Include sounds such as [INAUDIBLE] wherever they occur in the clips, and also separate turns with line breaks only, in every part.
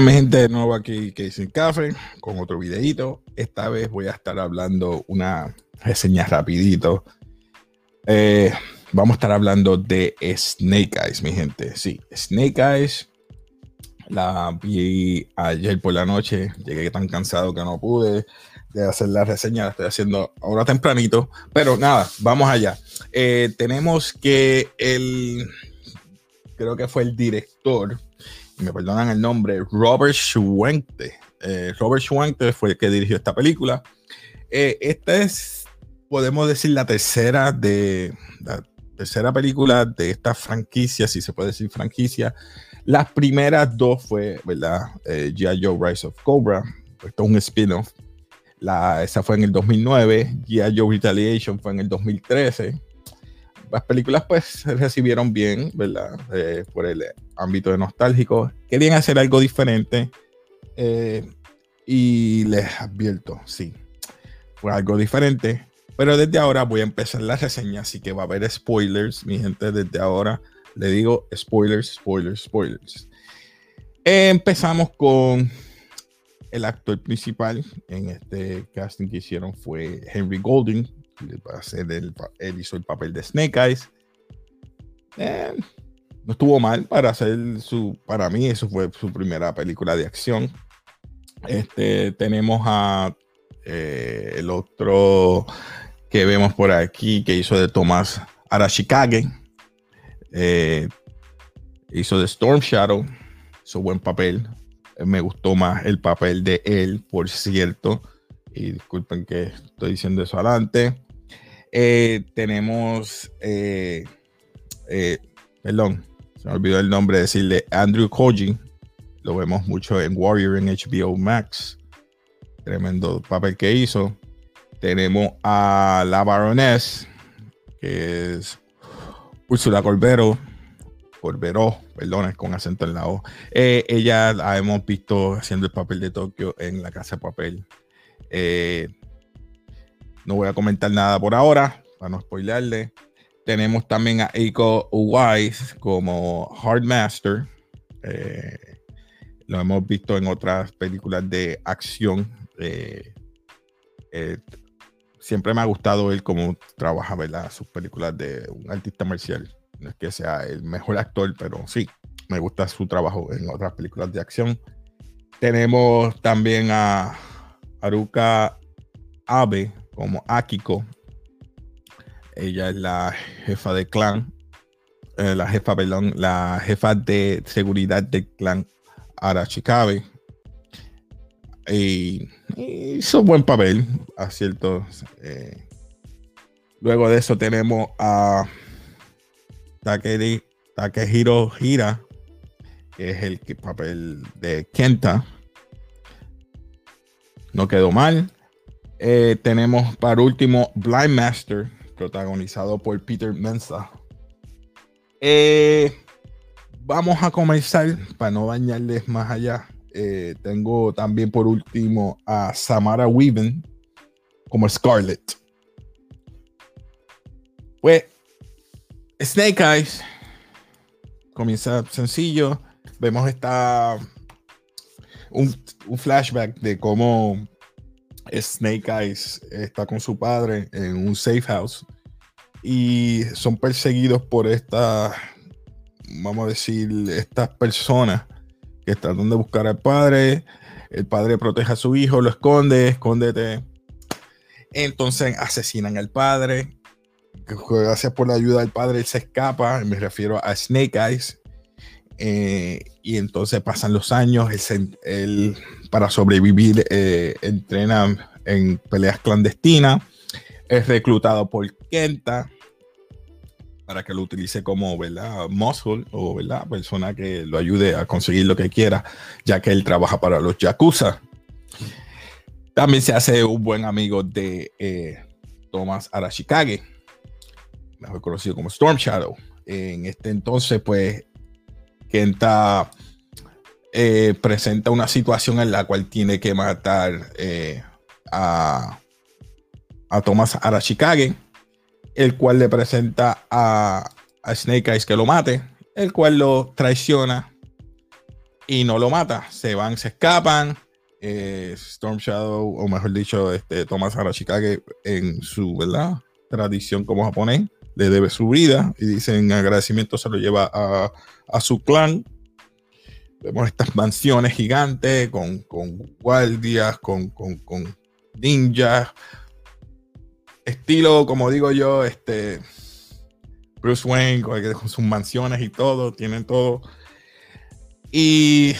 Mi gente, de nuevo aquí Casey Café con otro videito. Esta vez voy a estar hablando una reseña rapidito. Eh, vamos a estar hablando de Snake Eyes, mi gente. Sí, Snake Eyes. La vi ayer por la noche. Llegué tan cansado que no pude de hacer la reseña. La estoy haciendo ahora tempranito. Pero nada, vamos allá. Eh, tenemos que el... Creo que fue el director me perdonan el nombre, Robert Schwenke. Eh, Robert Schwenke fue el que dirigió esta película. Eh, esta es, podemos decir, la tercera de tercera película de esta franquicia, si se puede decir franquicia. Las primeras dos fue, ¿verdad? Eh, G.I. Joe Rise of Cobra. Esto es un spin-off. esa fue en el 2009. G.I. Joe Retaliation fue en el 2013 las películas pues recibieron bien, ¿verdad? Eh, por el ámbito de nostálgico. Querían hacer algo diferente. Eh, y les advierto, sí, fue algo diferente. Pero desde ahora voy a empezar la reseña, así que va a haber spoilers, mi gente. Desde ahora le digo spoilers, spoilers, spoilers. empezamos con el actor principal en este casting que hicieron fue Henry Golding, el, él hizo el papel de Snake Eyes. Eh, no estuvo mal para hacer su, para mí, eso fue su primera película de acción. Este, tenemos a eh, el otro que vemos por aquí, que hizo de Tomás Arashikage. Eh, hizo de Storm Shadow. Hizo buen papel. Me gustó más el papel de él, por cierto. Y disculpen que estoy diciendo eso adelante. Eh, tenemos, eh, eh, perdón, se me olvidó el nombre de decirle, Andrew Koji. Lo vemos mucho en Warrior en HBO Max. Tremendo papel que hizo. Tenemos a la Baroness, que es Úrsula Corbero. Corbero, perdón, con acento en la O. ella la hemos visto haciendo el papel de Tokio en La Casa de Papel. No voy a comentar nada por ahora, para no spoilerle. Tenemos también a Eiko Wise como Hardmaster. Eh, lo hemos visto en otras películas de acción. Eh, eh, siempre me ha gustado él como trabaja, ¿verdad? Sus películas de un artista marcial. No es que sea el mejor actor, pero sí, me gusta su trabajo en otras películas de acción. Tenemos también a Haruka Abe como Akiko. Ella es la jefa del clan, eh, la jefa, perdón, la jefa de seguridad del clan Arachikabe. Y, hizo buen papel, a cierto. Eh. luego de eso tenemos a Takehiro Hira, que es el papel de Kenta. No quedó mal. Eh, tenemos para último Blind Master, protagonizado por Peter Mensa. Eh, vamos a comenzar para no dañarles más allá. Eh, tengo también por último a Samara Weaven como Scarlet. Pues Snake Eyes comienza sencillo. Vemos esta un, un flashback de cómo Snake Eyes está con su padre en un safe house y son perseguidos por estas, vamos a decir, estas personas que tratan de buscar al padre. El padre protege a su hijo, lo esconde, escóndete. Entonces asesinan al padre. Gracias por la ayuda del padre, él se escapa. Me refiero a Snake Eyes. Eh, y entonces pasan los años, él, para sobrevivir eh, entrena en peleas clandestinas, es reclutado por Kenta para que lo utilice como ¿verdad? muscle o ¿verdad? persona que lo ayude a conseguir lo que quiera, ya que él trabaja para los Yakuza. También se hace un buen amigo de eh, Thomas Arashikage, mejor conocido como Storm Shadow. En este entonces, pues Kenta eh, presenta una situación en la cual tiene que matar eh, a, a Thomas Arashikage, el cual le presenta a, Snake Eyes que lo mate, el cual lo traiciona y no lo mata. Se van, se escapan. Eh, Storm Shadow, o mejor dicho, este, Thomas Arashikage, en su ¿verdad? tradición como japonés, le debe su vida y dicen agradecimiento se lo lleva a, a su clan. Vemos estas mansiones gigantes con, con guardias, con, con ninjas. Estilo, como digo yo, este Bruce Wayne con sus mansiones y todo, tienen todo. Y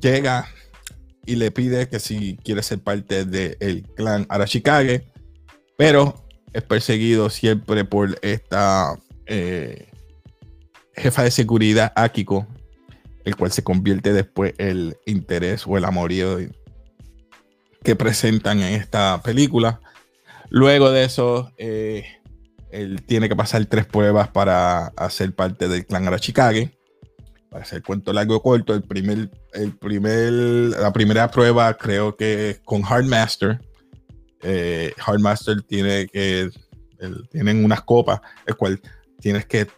llega y le pide que si quiere ser parte del clan Arashikage, pero es perseguido siempre por esta eh, jefa de seguridad Akiko, el cual se convierte después el interés o el amorío que presentan en esta película. Luego de eso, eh, él tiene que pasar tres pruebas para hacer parte del clan Arashikage. Para hacer cuento largo o corto, el primer, el primer, la primera prueba creo que es con Hardmaster. Eh, Hardmaster tiene que, tienen unas copas, el cual tienes que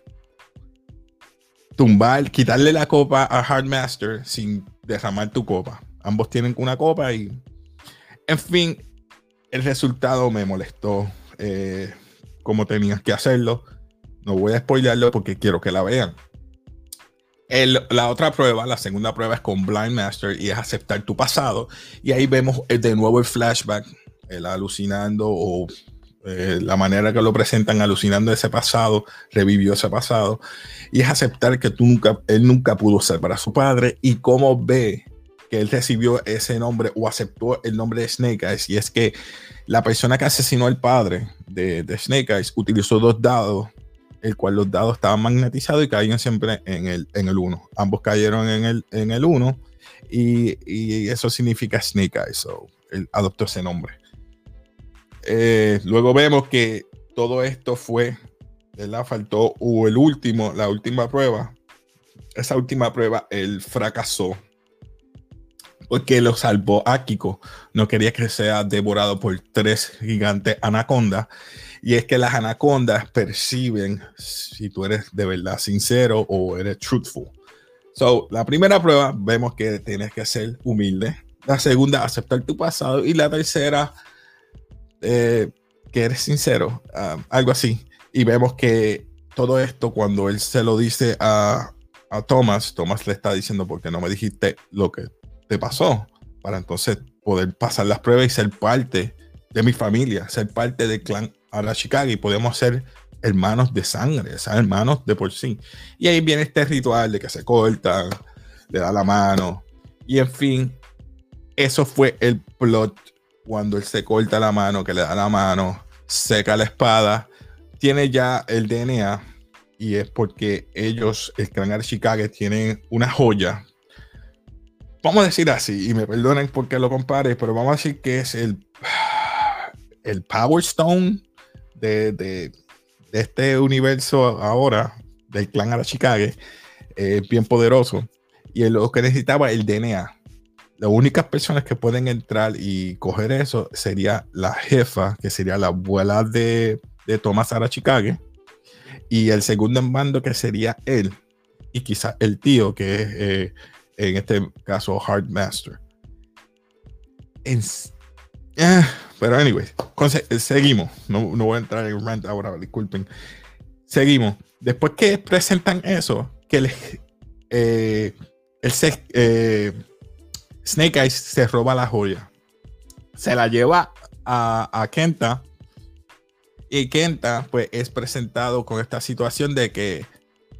tumbar, quitarle la copa a Hardmaster sin derramar tu copa. Ambos tienen una copa y, en fin, el resultado me molestó. Eh, como tenías que hacerlo. No voy a spoilerlo porque quiero que la vean. la otra prueba, la segunda prueba es con Blind Master y es aceptar tu pasado. Y ahí vemos eh, de nuevo el flashback, el alucinando o eh, la manera que lo presentan, alucinando ese pasado, revivió ese pasado. Y es aceptar que tú nunca, él nunca pudo ser para su padre y cómo ve que él recibió ese nombre o aceptó el nombre de Snake Eyes. Y es que la persona que asesinó al padre de, Snake Eyes utilizó dos dados, el cual los dados estaban magnetizados y caían siempre en el, en el 1. Ambos cayeron en el, en el 1 y, eso significa Snake Eyes. So, él adoptó ese nombre. Eh, luego vemos que todo esto fue, ¿verdad? Faltó o el último, la última prueba. Esa última prueba, él fracasó porque lo salvó Akiko. No quería que sea devorado por tres gigantes anacondas. Y es que las anacondas perciben si tú eres de verdad sincero o eres truthful. So, la primera prueba vemos que tienes que ser humilde. La segunda, aceptar tu pasado. Y la tercera, eh, que eres sincero. Um, algo así. Y vemos que todo esto, cuando él se lo dice a, a Thomas, Thomas le está diciendo, porque no me dijiste lo que te pasó, para entonces poder pasar las pruebas y ser parte de mi familia, ser parte del clan Arashikage y podemos ser hermanos de sangre, hermanos de por sí. Y ahí viene este ritual de que se corta, le da la mano, y en fin, eso fue el plot. Cuando él se corta la mano, que le da la mano, seca la espada, tiene ya el DNA y es porque ellos, el clan Arashikage, tienen una joya vamos a decir así, y me perdonen porque lo compare, pero vamos a decir que es el, el Power Stone de, de, este universo ahora, del clan Arashikage, eh, bien poderoso. Y lo que necesitaba el DNA. Las únicas personas que pueden entrar y coger eso sería la jefa, que sería la abuela de, de Thomas Arashikage, y el segundo en mando, que sería él, y quizás el tío, que es eh, en este caso Hard Master. Eh, pero anyway, seguimos. No, no, voy a entrar en rant ahora, disculpen. Seguimos. Después que presentan eso, que el, eh, eh, Snake Eyes se roba la joya. Se la lleva a, a, Kenta. Y Kenta, pues, es presentado con esta situación de que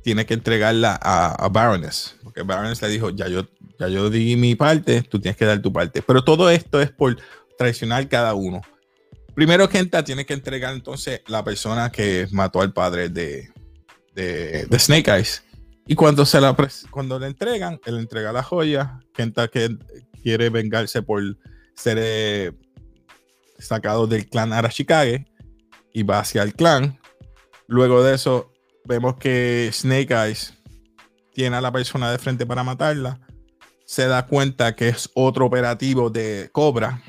tiene que entregarla a, Baroness porque Barnes le dijo, ya yo, ya yo di mi parte, tú tienes que dar tu parte. Pero todo esto es por traicionar cada uno. Primero Kenta tiene que entregar entonces la persona que mató al padre de, de, Snake Eyes. Y cuando, se la, cuando le entregan, él entrega la joya. Kenta que quiere vengarse por ser eh, sacado del clan Arashikage y va hacia el clan. Luego de eso, vemos que Snake Eyes tiene a la persona de frente para matarla, se da cuenta que es otro operativo de Cobra,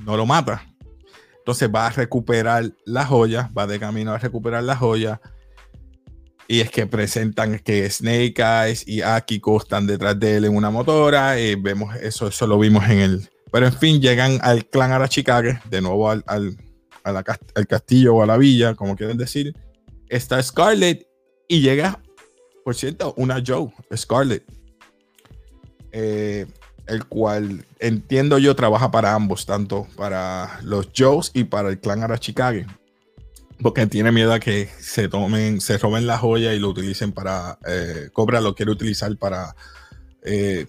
no lo mata. Entonces va a recuperar la joya, va de camino a recuperar la joya. Y es que presentan que Snake Eyes y Akiko están detrás de él en una motora. Y vemos eso, eso lo vimos en el. Pero en fin, llegan al clan Arachikage, de nuevo al, al, al castillo o a la villa, como quieren decir. Está Scarlett y llega, por cierto, una Joe, Scarlett. Eh, el cual entiendo yo trabaja para ambos, tanto para los Joes y para el clan Arachikage. Porque tiene miedo a que se tomen, se roben la joya y lo utilicen para. Eh, Cobra lo quiere utilizar para eh,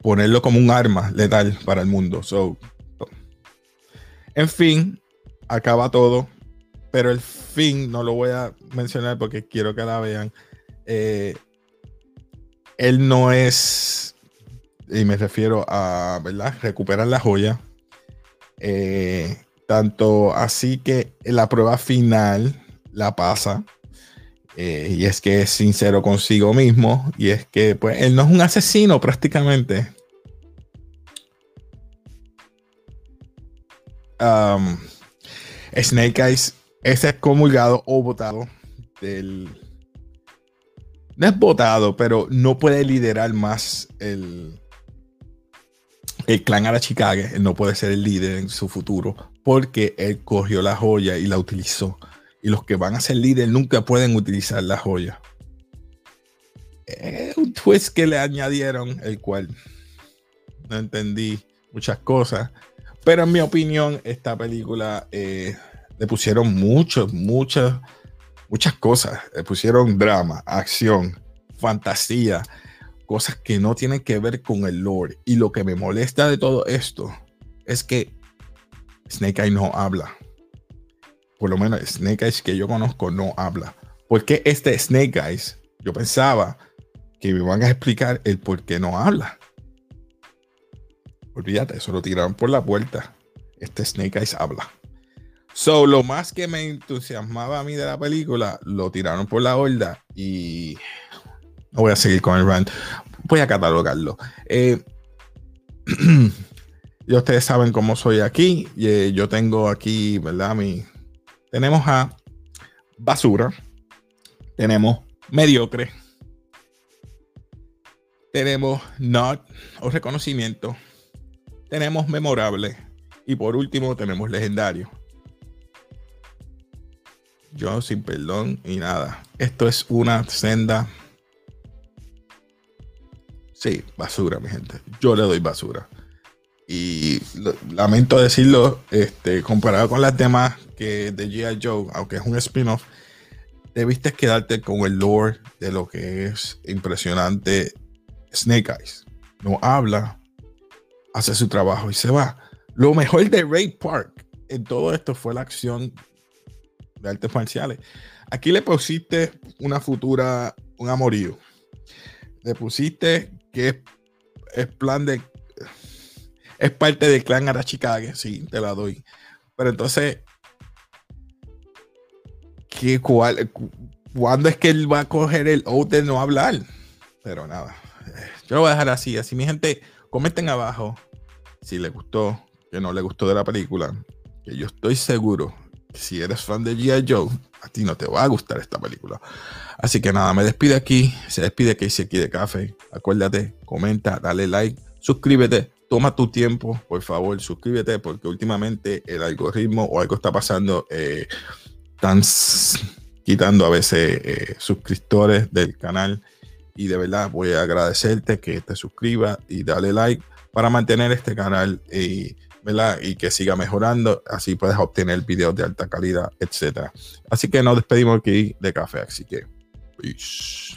ponerlo como un arma letal para el mundo. So, en fin, acaba todo. Pero el fin no lo voy a mencionar porque quiero que la vean. Eh, él no es y me refiero a, ¿verdad? Recuperar la joya. Eh, tanto así que la prueba final la pasa. Eh, y es que es sincero consigo mismo. Y es que, pues, él no es un asesino prácticamente. Um, Snake Eyes es excomulgado o votado del. No es votado, pero no puede liderar más el, el clan Arachikage él no puede ser el líder en su futuro porque él cogió la joya y la utilizó. Y los que van a ser líder nunca pueden utilizar la joya. Es un twist que le añadieron, el cual no entendí muchas cosas. Pero en mi opinión, esta película eh, le pusieron muchas, muchas, muchas cosas. Le pusieron drama, acción, fantasía cosas que no tienen que ver con el lore. Y lo que me molesta de todo esto es que Snake Eyes no habla. Por lo menos Snake Eyes que yo conozco no habla. Porque este Snake Eyes, yo pensaba que me van a explicar el por qué no habla. Olvídate, eso lo tiraron por la puerta. Este Snake Eyes habla. So, lo más que me entusiasmaba a mí de la película, lo tiraron por la horda y no voy a seguir con el rant. Voy a catalogarlo. Eh, [CLEARS THROAT] ya ustedes saben cómo soy aquí. Eh, yo tengo aquí, ¿verdad? Mi, tenemos a basura. Tenemos mediocre. Tenemos not o reconocimiento. Tenemos memorable. Y por último tenemos legendario. Yo sin perdón y nada. Esto es una senda Sí, basura, mi gente. Yo le doy basura. Y lamento decirlo, este, comparado con las demás que de G.I. Joe, aunque es un spin-off, debiste quedarte con el lore de lo que es impresionante Snake Eyes. No habla, hace su trabajo y se va. Lo mejor de Ray Park en todo esto fue la acción de artes marciales. Aquí le pusiste una futura, un amorío. Le pusiste que es, plan de. Es parte del clan Arachikage, sí, te la doy. Pero entonces, ¿qué, cuál, ¿cuándo es que él va a coger el oath de no hablar? Pero nada, yo lo voy a dejar así. Así, mi gente, comenten abajo si les gustó, que no les gustó de la película. Que yo estoy seguro si eres fan de G.I. Joe, a ti no te va a gustar esta película. Así que nada, me despido aquí. Se despide hice aquí de café. Acuérdate, comenta, dale like, suscríbete. Toma tu tiempo, por favor, suscríbete porque últimamente el algoritmo o algo está pasando. Eh, están quitando a veces eh, suscriptores del canal. Y de verdad voy a agradecerte que te suscribas y dale like para mantener este canal y que siga mejorando. Así puedes obtener videos de alta calidad, etc. Así que nos despedimos aquí de café. Así que, peace.